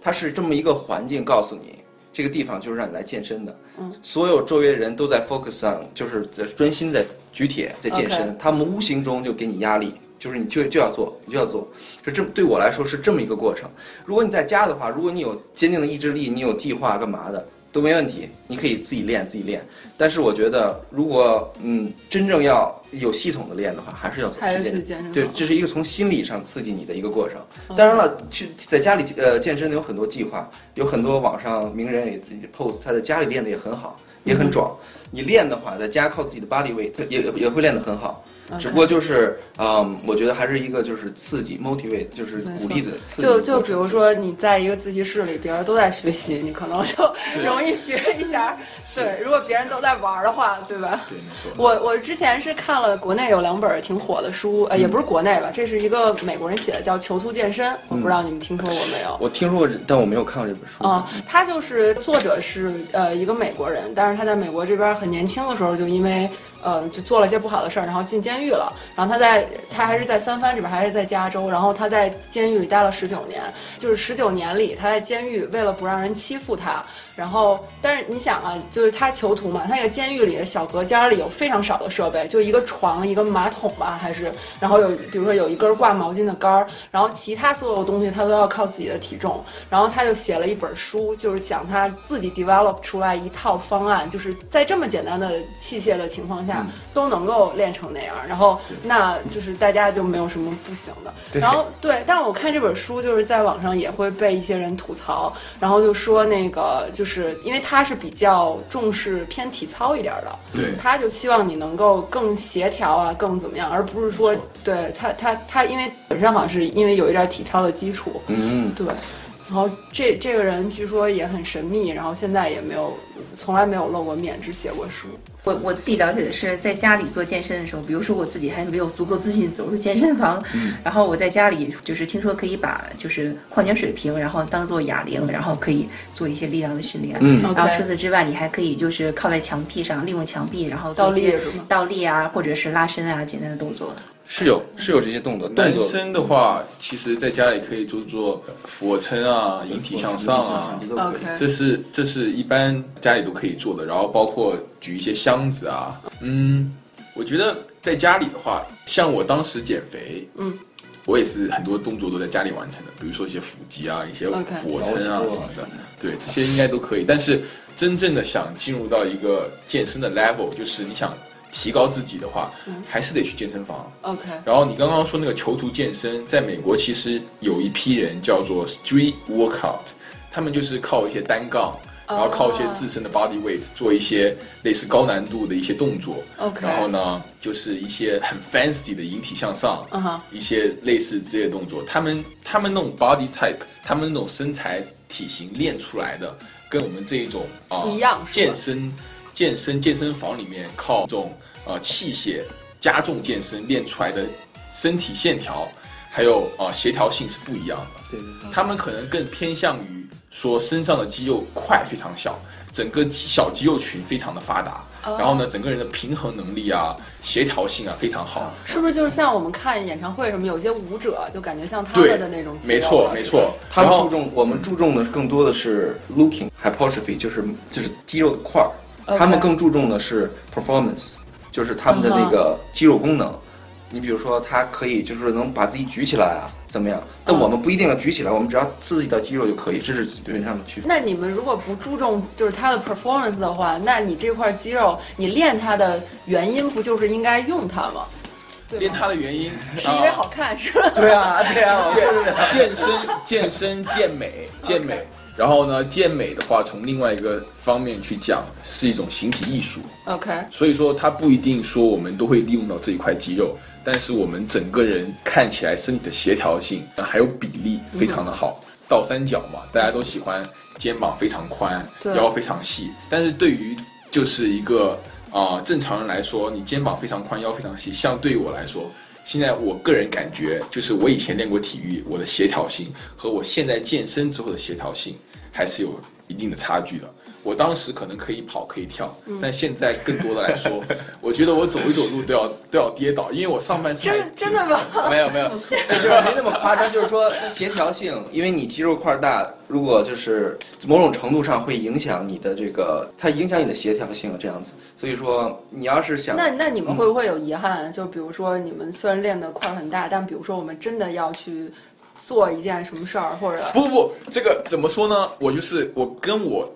它是这么一个环境，告诉你这个地方就是让你来健身的，所有周围人都在 focus on，就是在专心在举铁在健身，他们无形中就给你压力。就是你就就要做，你就要做，是这对我来说是这么一个过程。如果你在家的话，如果你有坚定的意志力，你有计划干嘛的都没问题，你可以自己练自己练。但是我觉得，如果嗯真正要有系统的练的话，还是要从去健身。对，这是一个从心理上刺激你的一个过程。当然了，去在家里呃健身的有很多计划，有很多网上名人也自己 pose，他在家里练的也很好，也很壮。你练的话，在家靠自己的 body weight，也也会练得很好。只不过就是，嗯，我觉得还是一个就是刺激，motivate，就是鼓励的刺激。就就比如说你在一个自习室里，别人都在学习，你可能就容易学一下。对，如果别人都在玩的话，对吧？对，没错。[LAUGHS] 我我之前是看了国内有两本挺火的书，呃，也不是国内吧，这是一个美国人写的，叫《囚徒健身》，我不知道你们听说过没有？我听说过，但我没有看过这本书。啊，他就是作者是呃一个美国人，但是他在美国这边很年轻的时候就因为。呃，就做了一些不好的事儿，然后进监狱了。然后他在，他还是在三藩这边，还是在加州。然后他在监狱里待了十九年，就是十九年里，他在监狱为了不让人欺负他。然后，但是你想啊，就是他囚徒嘛，他那个监狱里的小隔间里有非常少的设备，就一个床、一个马桶吧，还是，然后有，比如说有一根挂毛巾的杆儿，然后其他所有东西他都要靠自己的体重。然后他就写了一本书，就是讲他自己 develop 出来一套方案，就是在这么简单的器械的情况下都能够练成那样。然后，那就是大家就没有什么不行的。然后对，但是我看这本书就是在网上也会被一些人吐槽，然后就说那个就。是因为他是比较重视偏体操一点的，对，他就希望你能够更协调啊，更怎么样，而不是说对他他他，因为本身好像是因为有一点体操的基础，嗯，对。然后这这个人据说也很神秘，然后现在也没有从来没有露过面，只写过书。我我自己了解的是，在家里做健身的时候，比如说我自己还没有足够自信走入健身房，[LAUGHS] 然后我在家里就是听说可以把就是矿泉水瓶，然后当做哑铃，然后可以做一些力量的训练。嗯，然后除此之外，你还可以就是靠在墙壁上，利用墙壁，然后做一些倒立啊，或者是拉伸啊，简单的动作。是有是有这些动作，男生的话，其实在家里可以做做俯卧撑啊、引体向上啊，这是这是一般家里都可以做的。然后包括举一些箱子啊，嗯，我觉得在家里的话，像我当时减肥，嗯，我也是很多动作都在家里完成的，比如说一些腹肌啊、一些俯卧撑啊什么的，对，这些应该都可以。但是真正的想进入到一个健身的 level，就是你想。提高自己的话，还是得去健身房。OK。然后你刚刚说那个囚徒健身，在美国其实有一批人叫做 Street Workout，他们就是靠一些单杠，然后靠一些自身的 body weight 做一些类似高难度的一些动作。OK。然后呢，就是一些很 fancy 的引体向上，一些类似这些动作。他们他们那种 body type，他们那种身材体型练出来的，跟我们这一种啊健身健身健身房里面靠这种。呃，器械加重健身练出来的身体线条，还有呃协调性是不一样的。对对对，他们可能更偏向于说身上的肌肉块非常小，整个小肌肉群非常的发达，然后呢，整个人的平衡能力啊、协调性啊非常好。是不是就是像我们看演唱会什么，有些舞者就感觉像他们的那种？没错没错，他们注重我们注重的更多的是 looking hypertrophy，就是就是肌肉的块儿，他们更注重的是 performance。就是他们的那个肌肉功能，你比如说，他可以就是能把自己举起来啊，怎么样？但我们不一定要举起来，我们只要刺激到肌肉就可以，这是基本上的区别。那你们如果不注重就是它的 performance 的话，那你这块肌肉，你练它的原因不就是应该用它吗？练它的原因是因为好看，是吧？对啊，对啊，健身、健身、健美、健美。然后呢，健美的话，从另外一个方面去讲，是一种形体艺术。OK，所以说它不一定说我们都会利用到这一块肌肉，但是我们整个人看起来身体的协调性还有比例非常的好。倒三角嘛，大家都喜欢肩膀非常宽，腰非常细。但是对于就是一个啊正常人来说，你肩膀非常宽，腰非常细，相对于我来说。现在我个人感觉，就是我以前练过体育，我的协调性和我现在健身之后的协调性还是有一定的差距的。我当时可能可以跑可以跳，但现在更多的来说，[LAUGHS] 我觉得我走一走路都要都要跌倒，因为我上半身真真的吗？没有没有，就是没那么夸张，就是说协调性，因为你肌肉块大，如果就是某种程度上会影响你的这个，它影响你的协调性这样子。所以说你要是想那那你们会不会有遗憾？就比如说你们虽然练的块很大，但比如说我们真的要去做一件什么事儿，或者不不不，这个怎么说呢？我就是我跟我。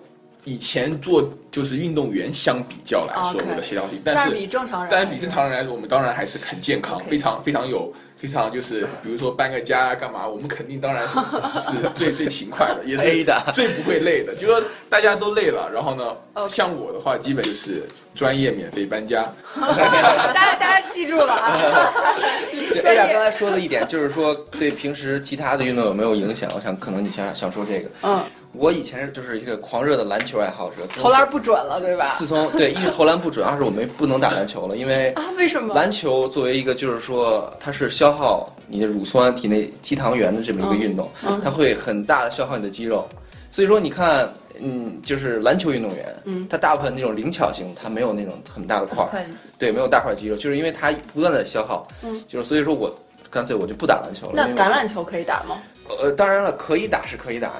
以前做就是运动员相比较来说，我的协调性，但是比正常人，但是比正常人来说，我们当然还是很健康，非常非常有。非常就是，比如说搬个家干嘛，我们肯定当然是 [LAUGHS] 是最最勤快的，也是最不会累的。就说大家都累了，然后呢，像我的话，基本就是专业免费搬家。[LAUGHS] 大家大家记住了啊！[LAUGHS] 哎呀，刚才说的一点就是说，对平时其他的运动有没有影响？我想可能你想想说这个。嗯。我以前就是一个狂热的篮球爱好者，投篮不准了，对吧？自从对，一是投篮不准，二是我们不能打篮球了，因为啊，为什么？篮球作为一个就是说，它是消耗你的乳酸、体内肌糖原的这么一个运动，它会很大的消耗你的肌肉，所以说你看，嗯，就是篮球运动员，嗯，他大部分那种灵巧型，他没有那种很大的块儿，对，没有大块肌肉，就是因为他不断的消耗，嗯，就是所以说我干脆我就不打篮球了。那橄榄球可以打吗？呃，当然了，可以打是可以打。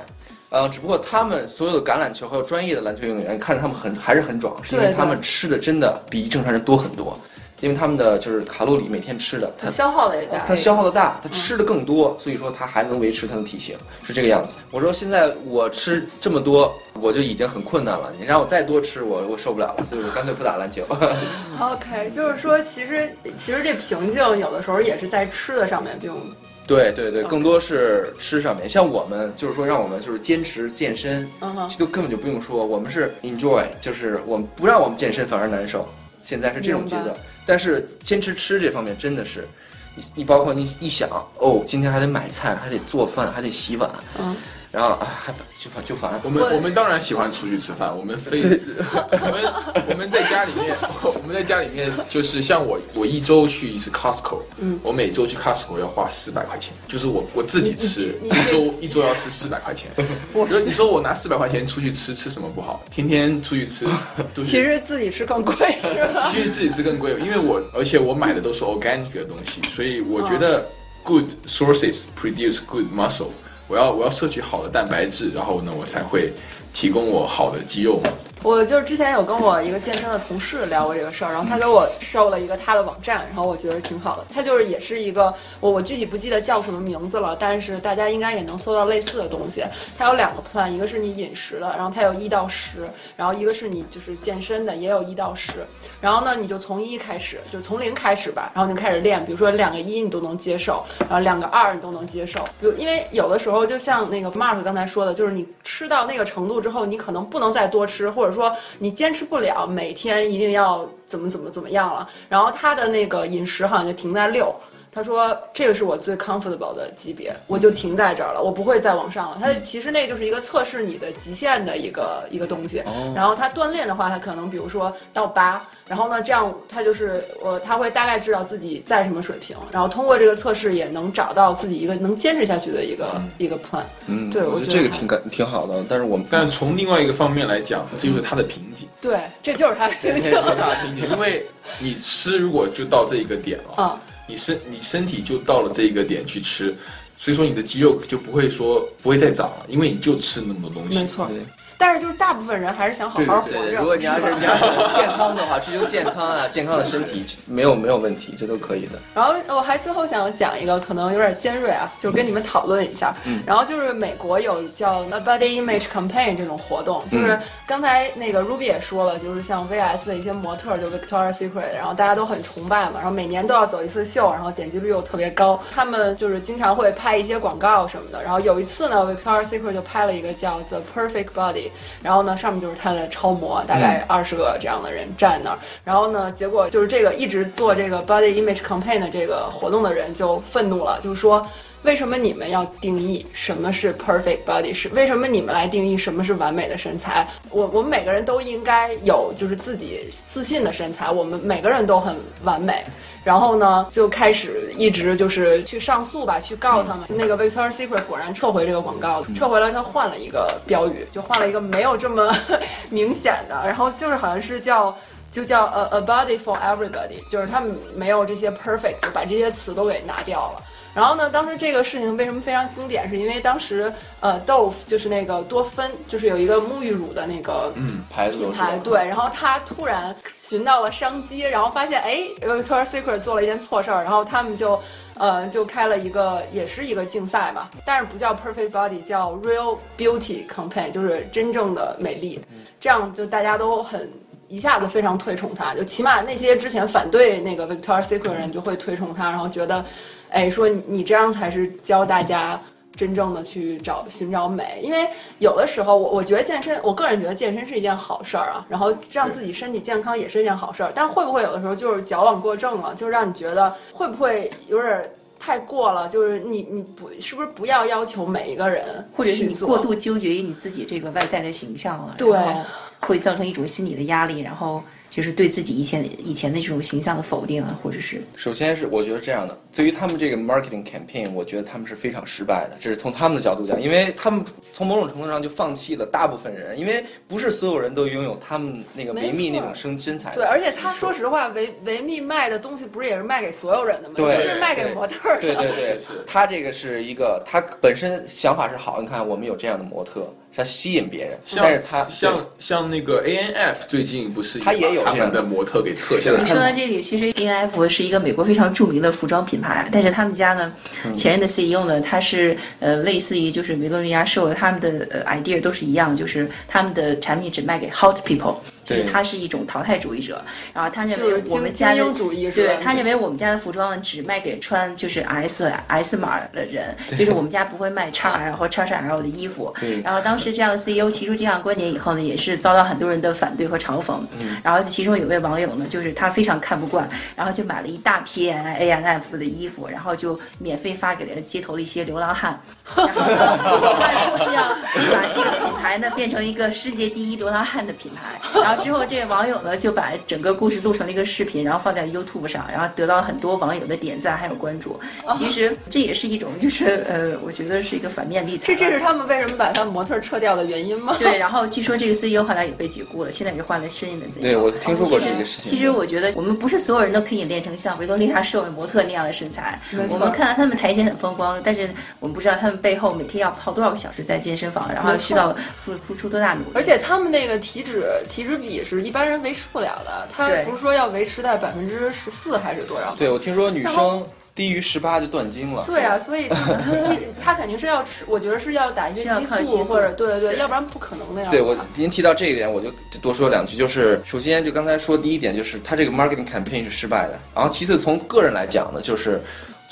呃，只不过他们所有的橄榄球还有专业的篮球运动员，看着他们很还是很壮，是因为他们吃的真的比正常人多很多，因为他们的就是卡路里每天吃的，他消耗的也大，他消耗的大，他吃的更多，所以说他还能维持他的体型，是这个样子。我说现在我吃这么多，我就已经很困难了，你让我再多吃，我我受不了了，所以我干脆不打篮球。[LAUGHS] [LAUGHS] OK，就是说其实其实这瓶颈有的时候也是在吃的上面并。对对对，更多是吃上面。像我们就是说，让我们就是坚持健身，这都根本就不用说。我们是 enjoy，就是我们不让我们健身反而难受。现在是这种阶段，但是坚持吃这方面真的是，你你包括你一想哦，今天还得买菜，还得做饭，还得洗碗。然后啊，还就烦就烦。我们我们当然喜欢出去吃饭，我们非 [LAUGHS] 我们我们在家里面，我们在家里面就是像我我一周去一次 Costco，嗯，我每周去 Costco 要花四百块钱，就是我我自己吃一周一周要吃四百块钱。我说你说我拿四百块钱出去吃吃什么不好？天天出去吃，[LAUGHS] 其实自己吃更贵是吧？其实自己吃更贵，因为我而且我买的都是 organic 的东西，所以我觉得 good sources produce good muscle。我要我要摄取好的蛋白质，然后呢，我才会提供我好的肌肉嘛。我就是之前有跟我一个健身的同事聊过这个事儿，然后他给我收了一个他的网站，然后我觉得挺好的。他就是也是一个我我具体不记得叫什么名字了，但是大家应该也能搜到类似的东西。它有两个 plan，一个是你饮食的，然后它有一到十，然后一个是你就是健身的，也有一到十。然后呢，你就从一开始，就从零开始吧，然后你开始练。比如说两个一你都能接受，然后两个二你都能接受。比如因为有的时候就像那个 Mark 刚才说的，就是你吃到那个程度之后，你可能不能再多吃，或者说你坚持不了每天一定要怎么怎么怎么样了。然后他的那个饮食好像就停在六。他说：“这个是我最 comfortable 的级别，我就停在这儿了，我不会再往上了。他其实那就是一个测试你的极限的一个一个东西。然后他锻炼的话，他可能比如说到八，然后呢，这样他就是我他会大概知道自己在什么水平，然后通过这个测试也能找到自己一个能坚持下去的一个一个 plan。嗯，对我觉得这个挺感挺好的。但是我们但从另外一个方面来讲，这就是他的瓶颈。对，这就是他的瓶颈。他的瓶颈，因为你吃如果就到这一个点了啊。”你身你身体就到了这一个点去吃，所以说你的肌肉就不会说不会再长了，因为你就吃那么多东西。没错。但是就是大部分人还是想好好活着。如果你要是你要是健康的话，追求健康啊，[LAUGHS] 健康的身体没有没有问题，这都可以的。然后我还最后想讲一个可能有点尖锐啊，就是跟你们讨论一下。嗯。然后就是美国有叫 Body Image Campaign 这种活动，就是刚才那个 Ruby 也说了，就是像 VS 的一些模特，就 Victoria Secret，然后大家都很崇拜嘛，然后每年都要走一次秀，然后点击率又特别高。他们就是经常会拍一些广告什么的。然后有一次呢，Victoria Secret 就拍了一个叫 The Perfect Body。然后呢，上面就是他的超模，大概二十个这样的人站那儿。然后呢，结果就是这个一直做这个 body image campaign 的这个活动的人就愤怒了，就是说，为什么你们要定义什么是 perfect body？是为什么你们来定义什么是完美的身材？我我们每个人都应该有就是自己自信的身材，我们每个人都很完美。然后呢，就开始一直就是去上诉吧，去告他们。那个 Victoria's Secret 果然撤回这个广告，撤回了，他换了一个标语，就换了一个没有这么 [LAUGHS] 明显的，然后就是好像是叫就叫 a a body for everybody，就是他没有这些 perfect，就把这些词都给拿掉了。然后呢，当时这个事情为什么非常经典？是因为当时呃，Dove 就是那个多芬，就是有一个沐浴乳的那个嗯牌子品牌，对。然后他突然寻到了商机，然后发现哎，Victoria's Secret 做了一件错事儿，然后他们就呃就开了一个也是一个竞赛吧，但是不叫 Perfect Body，叫 Real Beauty Campaign，就是真正的美丽。这样就大家都很一下子非常推崇他，就起码那些之前反对那个 Victoria's Secret 人就会推崇他，然后觉得。哎，说你这样才是教大家真正的去找寻找美，因为有的时候我我觉得健身，我个人觉得健身是一件好事儿啊，然后让自己身体健康也是一件好事儿，但会不会有的时候就是矫枉过正了，就让你觉得会不会有点太过了？就是你你不是不是不要要求每一个人，或者是你过度纠结于你自己这个外在的形象了，对，会造成一种心理的压力，然后。就是对自己以前以前的这种形象的否定啊，或者是首先是我觉得这样的，对于他们这个 marketing campaign，我觉得他们是非常失败的。这是从他们的角度讲，因为他们从某种程度上就放弃了大部分人，因为不是所有人都拥有他们那个维密那种身身材。对，而且他说实话，维维密卖的东西不是也是卖给所有人的吗？对，是卖给模特儿。对对对，他这个是一个，他本身想法是好。你看，我们有这样的模特。他吸引别人，但是他像像那个 A N F 最近不是他也有他们的模特给撤下来。你说到这里，其实 A N F 是一个美国非常著名的服装品牌，但是他们家呢，前任的 C E O 呢，他是呃类似于就是维多利亚秀，他们的呃 idea 都是一样，就是他们的产品只卖给 hot people。就是他是一种淘汰主义者，然后他认为我们家的对，他认为我们家的服装只卖给穿就是 S S 码的人，就是我们家不会卖 x L 或 XXL 的衣服。然后当时这样的 CEO 提出这样观点以后呢，也是遭到很多人的反对和嘲讽。然后其中有位网友呢，就是他非常看不惯，然后就买了一大批 A N F 的衣服，然后就免费发给了街头的一些流浪汉。然后他就是要把这个品牌呢变成一个世界第一流浪汉的品牌。然后之后这位网友呢就把整个故事录成了一个视频，然后放在了 YouTube 上，然后得到了很多网友的点赞还有关注。其实这也是一种就是呃，我觉得是一个反面例子。这这是他们为什么把他模特撤掉的原因吗？对，然后据说这个 CEO 后来也被解雇了，现在也换了新的 CEO。对我听说过这个事情。其实我觉得我们不是所有人都可以练成像维多利亚社会模特那样的身材。我们看到他们台前很风光，但是我们不知道他们背后每天要泡多少个小时在健身房，然后去到付付出多大努力。而且他们那个体脂体脂比是一般人维持不了的，他不是说要维持在百分之十四还是多少？对，我听说女生低于十八就断经了。对啊，所以他肯定是 [LAUGHS] 要吃，我觉得是要打一些激素或者对对对，要不然不可能那样。对我您提到这一点，我就多说两句。就是首先就刚才说第一点，就是他这个 marketing campaign 是失败的。然后其次从个人来讲呢，就是。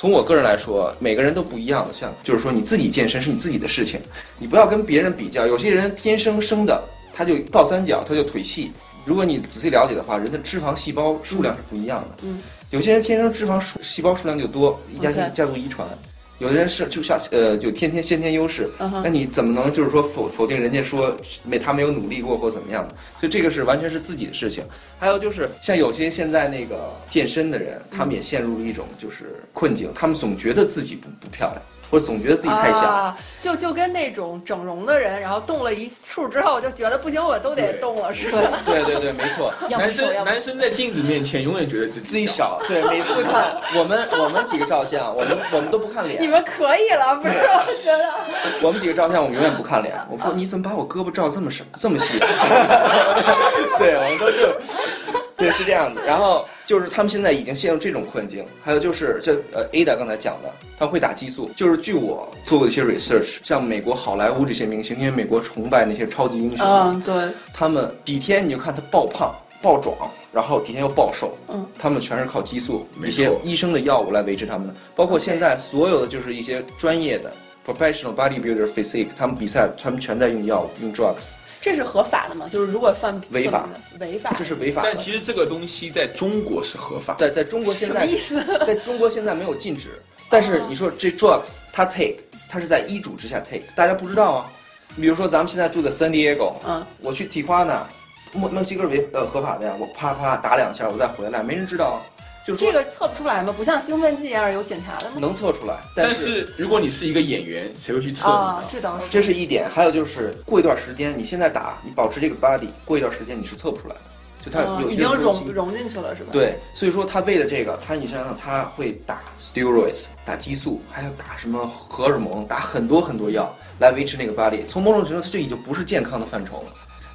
从我个人来说，每个人都不一样的，像就是说你自己健身是你自己的事情，你不要跟别人比较。有些人天生生的他就倒三角，他就腿细。如果你仔细了解的话，人的脂肪细胞数量是不一样的。嗯，有些人天生脂肪数细胞数量就多，一家家族遗传。有的人是就像呃，就天天先天优势，那你怎么能就是说否否定人家说没他没有努力过或怎么样的？所以这个是完全是自己的事情。还有就是像有些现在那个健身的人，他们也陷入了一种就是困境，他们总觉得自己不不漂亮。或者总觉得自己太小，就就跟那种整容的人，然后动了一处之后，就觉得不行，我都得动了，是吧？对对对，没错。男生男生在镜子面前永远觉得自己自己小。对，每次看我们我们几个照相，我们我们都不看脸。你们可以了，不是？我觉得我们几个照相，我们永远不看脸。我说你怎么把我胳膊照这么深这么细？[LAUGHS] 对，我们都就对是这样子。然后。就是他们现在已经陷入这种困境，还有就是这呃，Ada 刚才讲的，他会打激素。就是据我做过一些 research，像美国好莱坞这些明星，因为美国崇拜那些超级英雄，嗯，对，他们几天你就看他爆胖爆壮，然后几天又暴瘦，嗯，他们全是靠激素，一些医生的药物来维持他们的。包括现在所有的就是一些专业的 professional bodybuilder physique，他们比赛他们全在用药物用 drugs。这是合法的吗？就是如果犯违法，违法，这是违法。但其实这个东西在中国是合法。对在中国现在，什么意思？[LAUGHS] 在中国现在没有禁止。但是你说这 drugs，它 take，它是在医嘱之下 take，大家不知道啊。你比如说咱们现在住在 San Diego，嗯，我去提花呢，墨墨西哥违呃合法的呀，我啪啪打两下，我再回来，没人知道。这个测不出来吗？不像兴奋剂一样有检查的吗？能测出来，但是如果你是一个演员，谁会去测啊？这倒是，这是一点。还有就是过一段时间，你现在打，你保持这个 body，过一段时间你是测不出来的。就它有已经融融进去了，是吧？对，所以说他为了这个，他你想想，他会打 steroids，打激素，还有打什么荷尔蒙，打很多很多药来维持那个 body。从某种程度，他就已经不是健康的范畴了。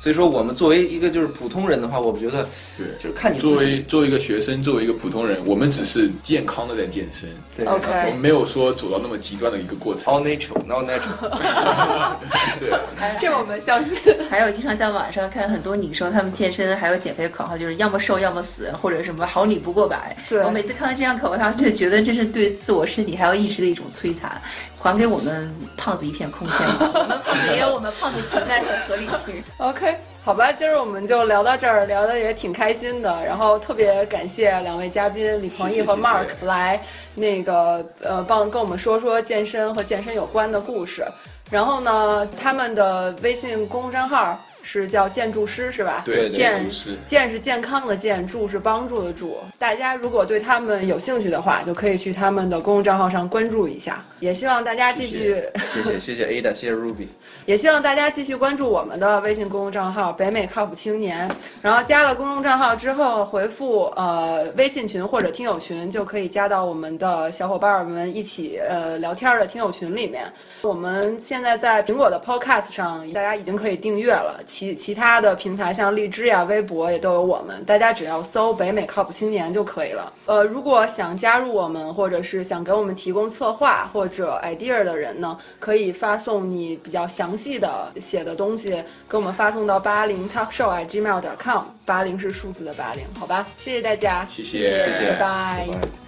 所以说，我们作为一个就是普通人的话，我觉得，对，就是看你作为作为一个学生，作为一个普通人，我们只是健康的在健身。对，OK，我们没有说走到那么极端的一个过程。All natural，all natural。[LAUGHS] 对，这我们相信。还有经常在网上看很多女生，她们健身还有减肥口号，就是要么瘦要么死，或者什么好女不过百。对，我每次看到这样口号，就觉得这是对自我身体还有意识的一种摧残。还给我们胖子一片空间吧，我们，也有我们胖子存在的合理性。OK，好吧，今儿我们就聊到这儿，聊的也挺开心的。然后特别感谢两位嘉宾李鹏毅和 Mark 来那个呃帮跟我们说说健身和健身有关的故事。然后呢，他们的微信公众账号。是叫建筑师是吧？对，建建是健康的建，助是帮助的助。大家如果对他们有兴趣的话，就可以去他们的公众账号上关注一下。也希望大家继续，谢谢谢谢 Ada，谢谢 Ruby。也希望大家继续关注我们的微信公众账号“北美靠谱青年”。然后加了公众账号之后，回复呃微信群或者听友群，就可以加到我们的小伙伴们一起呃聊天的听友群里面。我们现在在苹果的 Podcast 上，大家已经可以订阅了。其其他的平台像荔枝呀、微博也都有我们，大家只要搜“北美靠谱青年”就可以了。呃，如果想加入我们，或者是想给我们提供策划或者 idea 的人呢，可以发送你比较详细的写的东西给我们发送到八零 talkshow@gmail.com，八零是数字的八零，好吧？谢谢大家，谢谢，谢谢，拜拜。